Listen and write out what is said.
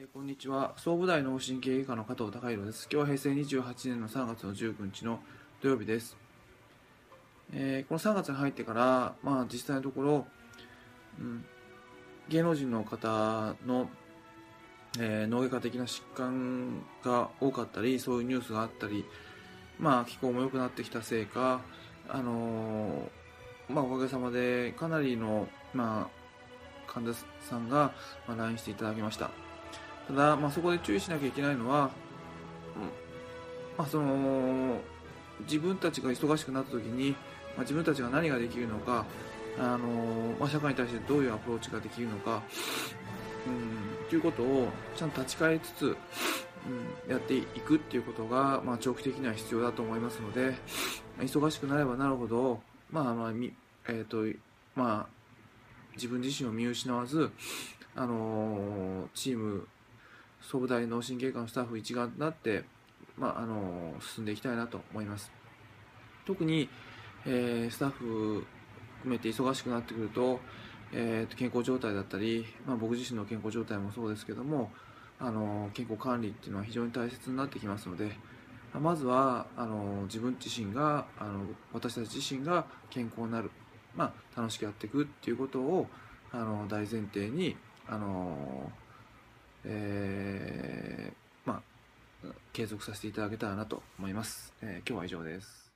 えーこんにちは。総武大脳神経外科の加藤孝弘です。今日は平成28年の3月の19日の土曜日です、えーこの3月に入ってから、まあ、実際のところ、うん、芸能人の方の、えー脳外科的な疾患が多かったりそういうニュースがあったり、まあ、気候も良くなってきたせいか、あのーまあ、おかげさまでかなりの、まあ、患者さんが、まあ、来院していただきました。ただ、まあ、そこで注意しなきゃいけないのは、うん。まあ、その自分たちが忙しくなった時に、まあ、自分たちが何ができるのか、あのまあ、社会に対してどういうアプローチができるのか、うん、ということをちゃんと立ち返りつつ、うん、やっていくっていうことが、まあ、長期的には必要だと思いますので、忙しくなればなるほど、まあまあみえーとまあ、自分自身を見失わず、あのチーム総武大脳神経科のスタッフ一丸となって、まああの進んでいきたいなと思います。特に、えースタッフ含めて忙しくなってくると,、えーと健康状態だったり、まあ、僕自身の健康状態もそうですけども、あの健康管理っていうのは非常に大切になってきますのでまあまずはあの自分自身があの私たち自身が健康になる、まあ、楽しくやっていくっていうことをあの大前提にあの、えーまあ、継続させていただけたらなと思います、えー今日は以上です。